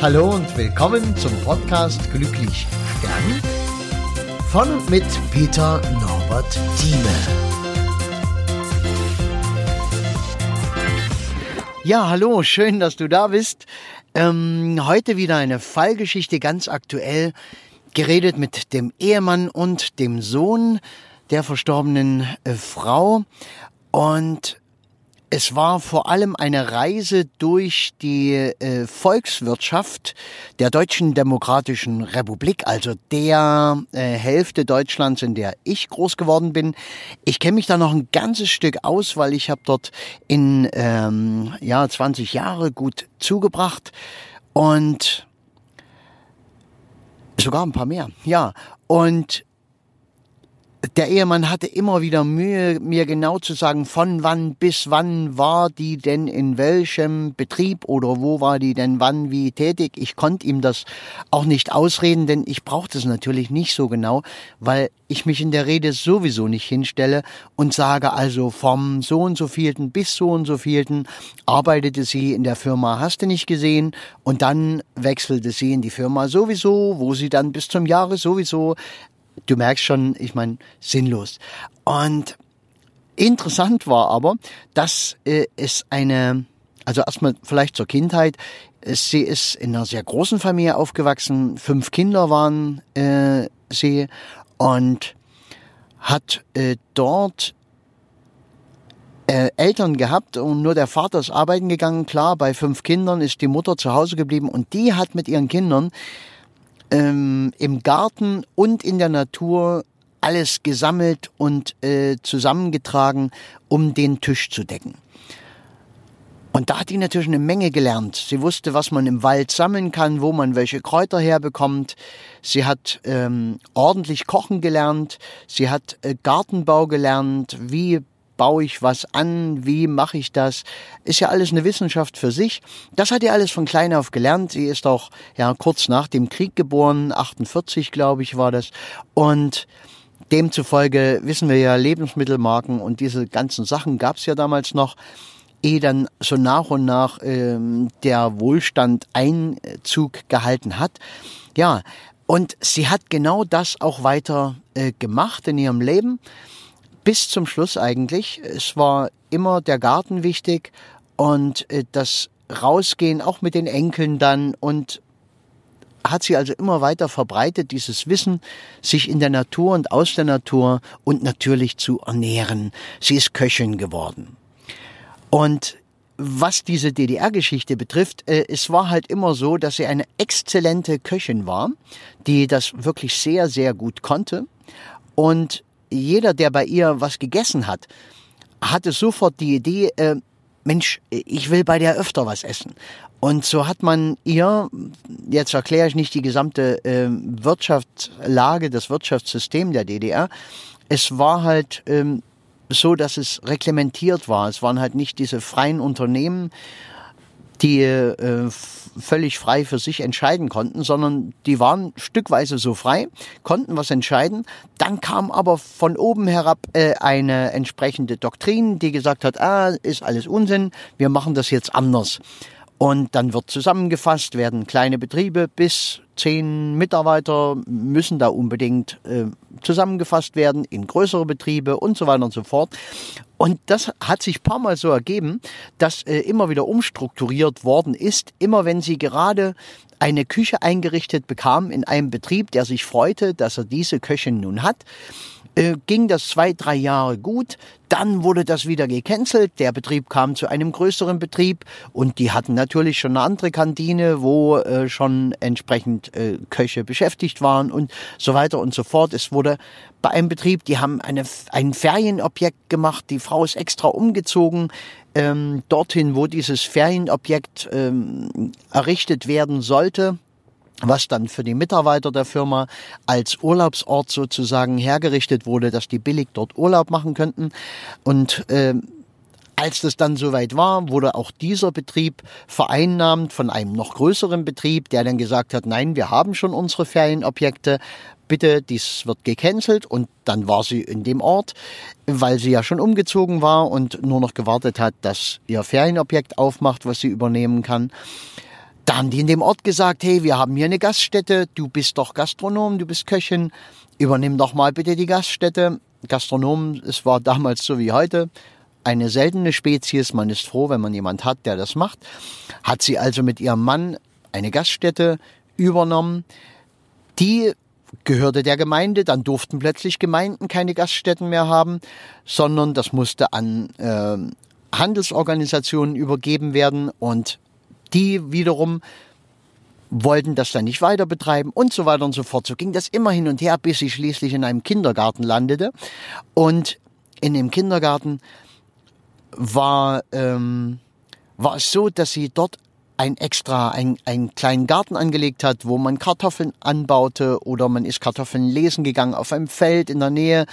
Hallo und willkommen zum Podcast Glücklich Stern von und mit Peter Norbert Thieme. Ja, hallo, schön, dass du da bist. Ähm, heute wieder eine Fallgeschichte ganz aktuell, geredet mit dem Ehemann und dem Sohn der verstorbenen äh, Frau. Und es war vor allem eine Reise durch die äh, Volkswirtschaft der Deutschen Demokratischen Republik, also der äh, Hälfte Deutschlands, in der ich groß geworden bin. Ich kenne mich da noch ein ganzes Stück aus, weil ich habe dort in ähm, ja 20 Jahre gut zugebracht und sogar ein paar mehr. Ja, und der Ehemann hatte immer wieder Mühe, mir genau zu sagen, von wann bis wann war die denn in welchem Betrieb oder wo war die denn wann wie tätig. Ich konnte ihm das auch nicht ausreden, denn ich brauchte es natürlich nicht so genau, weil ich mich in der Rede sowieso nicht hinstelle und sage also vom so und so vielten bis so und so vielten arbeitete sie in der Firma Hast du nicht gesehen und dann wechselte sie in die Firma sowieso, wo sie dann bis zum Jahre sowieso du merkst schon, ich meine, sinnlos. Und interessant war aber, dass äh, es eine, also erstmal vielleicht zur Kindheit, sie ist in einer sehr großen Familie aufgewachsen, fünf Kinder waren äh, sie und hat äh, dort äh, Eltern gehabt und nur der Vater ist arbeiten gegangen. Klar, bei fünf Kindern ist die Mutter zu Hause geblieben und die hat mit ihren Kindern ähm, im Garten und in der Natur alles gesammelt und äh, zusammengetragen, um den Tisch zu decken. Und da hat die natürlich eine Menge gelernt. Sie wusste, was man im Wald sammeln kann, wo man welche Kräuter herbekommt. Sie hat ähm, ordentlich kochen gelernt. Sie hat äh, Gartenbau gelernt. Wie baue ich was an, wie mache ich das, ist ja alles eine Wissenschaft für sich. Das hat er alles von klein auf gelernt. Sie ist auch ja kurz nach dem Krieg geboren, 48 glaube ich war das und Demzufolge wissen wir ja, Lebensmittelmarken und diese ganzen Sachen gab es ja damals noch, ehe dann so nach und nach ähm, der Wohlstand Einzug gehalten hat. Ja, und sie hat genau das auch weiter äh, gemacht in ihrem Leben bis zum Schluss eigentlich. Es war immer der Garten wichtig und äh, das Rausgehen auch mit den Enkeln dann und hat sie also immer weiter verbreitet, dieses Wissen, sich in der Natur und aus der Natur und natürlich zu ernähren. Sie ist Köchin geworden. Und was diese DDR-Geschichte betrifft, äh, es war halt immer so, dass sie eine exzellente Köchin war, die das wirklich sehr, sehr gut konnte. Und jeder, der bei ihr was gegessen hat, hatte sofort die Idee, äh, Mensch, ich will bei der öfter was essen. Und so hat man ihr, jetzt erkläre ich nicht die gesamte äh, Wirtschaftslage, das Wirtschaftssystem der DDR, es war halt ähm, so, dass es reglementiert war. Es waren halt nicht diese freien Unternehmen, die äh, völlig frei für sich entscheiden konnten, sondern die waren stückweise so frei, konnten was entscheiden. Dann kam aber von oben herab äh, eine entsprechende Doktrin, die gesagt hat, ah, ist alles Unsinn, wir machen das jetzt anders. Und dann wird zusammengefasst, werden kleine Betriebe bis zehn Mitarbeiter müssen da unbedingt äh, zusammengefasst werden in größere Betriebe und so weiter und so fort. Und das hat sich paar Mal so ergeben, dass äh, immer wieder umstrukturiert worden ist, immer wenn sie gerade eine Küche eingerichtet bekam in einem Betrieb, der sich freute, dass er diese Köchin nun hat äh, ging das zwei, drei Jahre gut. Dann wurde das wieder gecancelt. Der Betrieb kam zu einem größeren Betrieb und die hatten natürlich schon eine andere Kantine, wo äh, schon entsprechend äh, Köche beschäftigt waren und so weiter und so fort. Es wurde bei einem Betrieb, die haben eine, ein Ferienobjekt gemacht. Die Frau ist extra umgezogen ähm, dorthin, wo dieses Ferienobjekt ähm, errichtet werden sollte was dann für die Mitarbeiter der Firma als Urlaubsort sozusagen hergerichtet wurde, dass die billig dort Urlaub machen könnten. Und äh, als das dann soweit war, wurde auch dieser Betrieb vereinnahmt von einem noch größeren Betrieb, der dann gesagt hat, nein, wir haben schon unsere Ferienobjekte, bitte, dies wird gecancelt und dann war sie in dem Ort, weil sie ja schon umgezogen war und nur noch gewartet hat, dass ihr Ferienobjekt aufmacht, was sie übernehmen kann. Da haben die in dem Ort gesagt, hey, wir haben hier eine Gaststätte, du bist doch Gastronom, du bist Köchin, übernimm doch mal bitte die Gaststätte. Gastronom, es war damals so wie heute, eine seltene Spezies, man ist froh, wenn man jemand hat, der das macht. Hat sie also mit ihrem Mann eine Gaststätte übernommen. Die gehörte der Gemeinde, dann durften plötzlich Gemeinden keine Gaststätten mehr haben, sondern das musste an äh, Handelsorganisationen übergeben werden und die wiederum wollten das dann nicht weiter betreiben und so weiter und so fort. So ging das immer hin und her, bis sie schließlich in einem Kindergarten landete. Und in dem Kindergarten war, ähm, war es so, dass sie dort ein extra, ein, einen kleinen Garten angelegt hat, wo man Kartoffeln anbaute oder man ist Kartoffeln lesen gegangen auf einem Feld in der Nähe,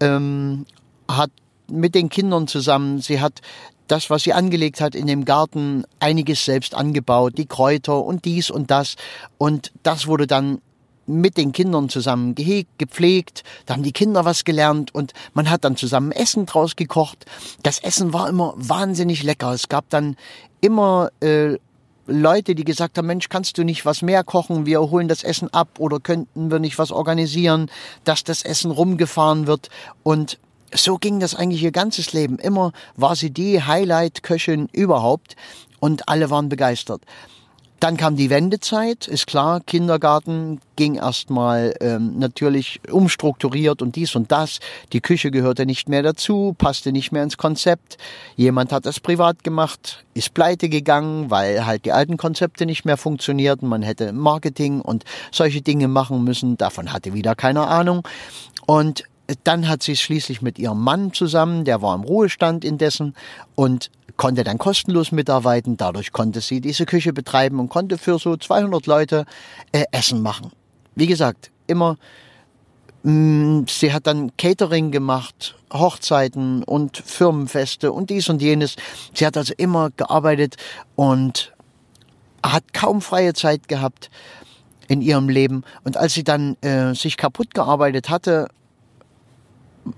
ähm, hat mit den Kindern zusammen, sie hat das, was sie angelegt hat in dem Garten, einiges selbst angebaut, die Kräuter und dies und das. Und das wurde dann mit den Kindern zusammen gehegt, gepflegt, da haben die Kinder was gelernt und man hat dann zusammen Essen draus gekocht. Das Essen war immer wahnsinnig lecker. Es gab dann immer äh, Leute, die gesagt haben, Mensch, kannst du nicht was mehr kochen? Wir holen das Essen ab oder könnten wir nicht was organisieren, dass das Essen rumgefahren wird und so ging das eigentlich ihr ganzes Leben. Immer war sie die Highlight-Köchin überhaupt und alle waren begeistert. Dann kam die Wendezeit, ist klar, Kindergarten ging erstmal ähm, natürlich umstrukturiert und dies und das. Die Küche gehörte nicht mehr dazu, passte nicht mehr ins Konzept. Jemand hat das privat gemacht, ist pleite gegangen, weil halt die alten Konzepte nicht mehr funktionierten. Man hätte Marketing und solche Dinge machen müssen. Davon hatte wieder keine Ahnung. Und dann hat sie schließlich mit ihrem Mann zusammen, der war im Ruhestand indessen und konnte dann kostenlos mitarbeiten. Dadurch konnte sie diese Küche betreiben und konnte für so 200 Leute äh, Essen machen. Wie gesagt, immer, mh, mm, sie hat dann Catering gemacht, Hochzeiten und Firmenfeste und dies und jenes. Sie hat also immer gearbeitet und hat kaum freie Zeit gehabt in ihrem Leben. Und als sie dann äh, sich kaputt gearbeitet hatte,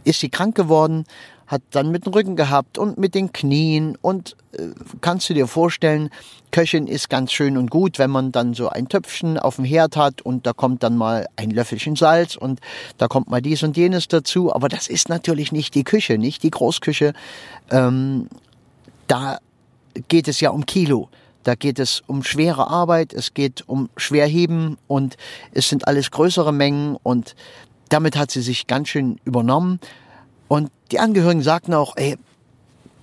ist sie krank geworden, hat dann mit dem Rücken gehabt und mit den Knien und äh, kannst du dir vorstellen, Köchin ist ganz schön und gut, wenn man dann so ein Töpfchen auf dem Herd hat und da kommt dann mal ein Löffelchen Salz und da kommt mal dies und jenes dazu, aber das ist natürlich nicht die Küche, nicht die Großküche. Ähm, da geht es ja um Kilo. Da geht es um schwere Arbeit, es geht um Schwerheben und es sind alles größere Mengen und damit hat sie sich ganz schön übernommen. Und die Angehörigen sagten auch, ey,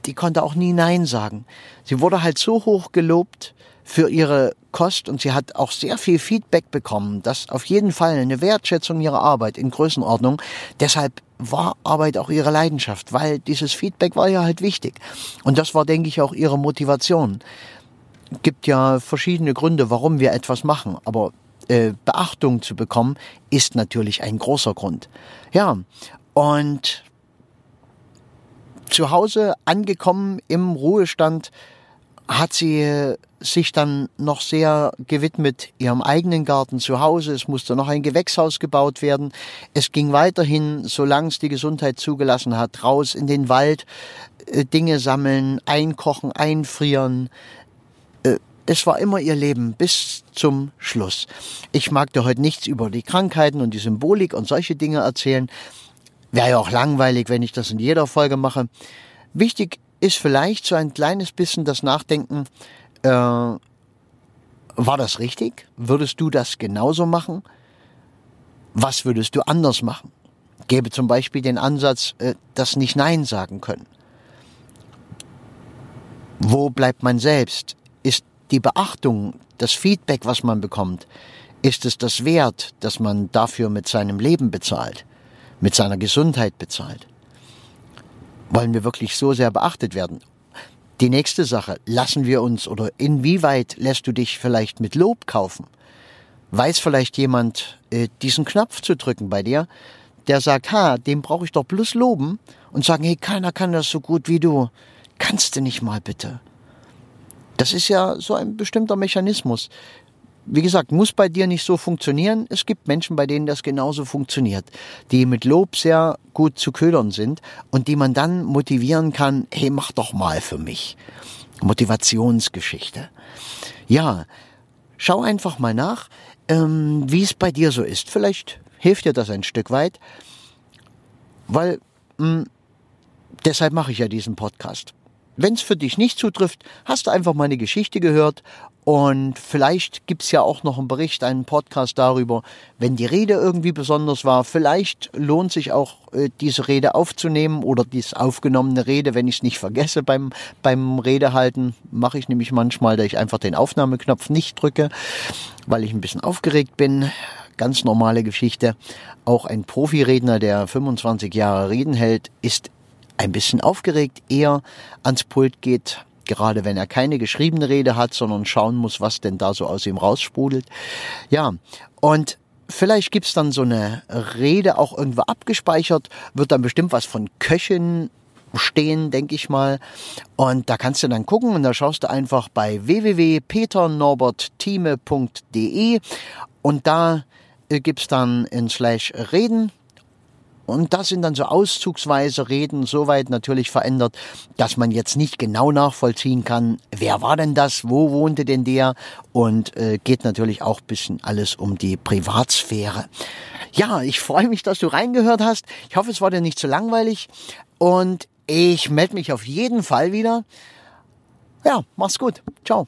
die konnte auch nie Nein sagen. Sie wurde halt so hoch gelobt für ihre Kost und sie hat auch sehr viel Feedback bekommen. Das auf jeden Fall eine Wertschätzung ihrer Arbeit in Größenordnung. Deshalb war Arbeit auch ihre Leidenschaft, weil dieses Feedback war ja halt wichtig. Und das war, denke ich, auch ihre Motivation. Gibt ja verschiedene Gründe, warum wir etwas machen, aber äh, Beachtung zu bekommen, ist natürlich ein großer Grund. Ja, und zu Hause angekommen im Ruhestand hat sie sich dann noch sehr gewidmet ihrem eigenen Garten zu Hause. Es musste noch ein Gewächshaus gebaut werden. Es ging weiterhin, solange es die Gesundheit zugelassen hat, raus in den Wald, äh, Dinge sammeln, einkochen, einfrieren, es war immer ihr Leben bis zum Schluss. Ich mag dir heute nichts über die Krankheiten und die Symbolik und solche Dinge erzählen. Wäre ja auch langweilig, wenn ich das in jeder Folge mache. Wichtig ist vielleicht so ein kleines bisschen das Nachdenken, äh, war das richtig? Würdest du das genauso machen? Was würdest du anders machen? Gäbe zum Beispiel den Ansatz, äh, das nicht Nein sagen können. Wo bleibt man selbst? Ist die Beachtung, das Feedback, was man bekommt, ist es das wert, dass man dafür mit seinem Leben bezahlt, mit seiner Gesundheit bezahlt? Wollen wir wirklich so sehr beachtet werden? Die nächste Sache, lassen wir uns oder inwieweit lässt du dich vielleicht mit Lob kaufen? Weiß vielleicht jemand, äh, diesen Knopf zu drücken bei dir, der sagt, ha, dem brauche ich doch bloß loben und sagen, hey, keiner kann das so gut wie du. Kannst du nicht mal bitte? Das ist ja so ein bestimmter Mechanismus. Wie gesagt, muss bei dir nicht so funktionieren. Es gibt Menschen, bei denen das genauso funktioniert, die mit Lob sehr gut zu ködern sind und die man dann motivieren kann, hey, mach doch mal für mich. Motivationsgeschichte. Ja, schau einfach mal nach, ähm, wie es bei dir so ist. Vielleicht hilft dir das ein Stück weit, weil mh, hm, deshalb mache ich ja diesen Podcast. Wenn es für dich nicht zutrifft, hast du einfach meine Geschichte gehört und vielleicht gibt's ja auch noch einen Bericht, einen Podcast darüber, wenn die Rede irgendwie besonders war. Vielleicht lohnt sich auch äh, diese Rede aufzunehmen oder diese aufgenommene Rede, wenn ich es nicht vergesse beim, beim Redehalten. Mache ich nämlich manchmal, da ich einfach den Aufnahmeknopf nicht drücke, weil ich ein bisschen aufgeregt bin. Ganz normale Geschichte. Auch ein Profiredner, der 25 Jahre Reden hält, ist ein bisschen aufgeregt, eher ans Pult geht, gerade wenn er keine geschriebene Rede hat, sondern schauen muss, was denn da so aus ihm raussprudelt. Ja, und vielleicht gibt's dann so eine Rede auch irgendwo abgespeichert, wird dann bestimmt was von Köchen stehen, denke ich mal. Und da kannst du dann gucken und da schaust du einfach bei www.peternorbertthieme.de und da äh, gibt's dann in Slash Reden und das sind dann so auszugsweise Reden soweit natürlich verändert, dass man jetzt nicht genau nachvollziehen kann, wer war denn das, wo wohnte denn der und äh, geht natürlich auch bisschen alles um die Privatsphäre. Ja, ich freue mich, dass du reingehört hast. Ich hoffe, es war dir nicht zu langweilig und ich melde mich auf jeden Fall wieder. Ja, mach's gut. Ciao.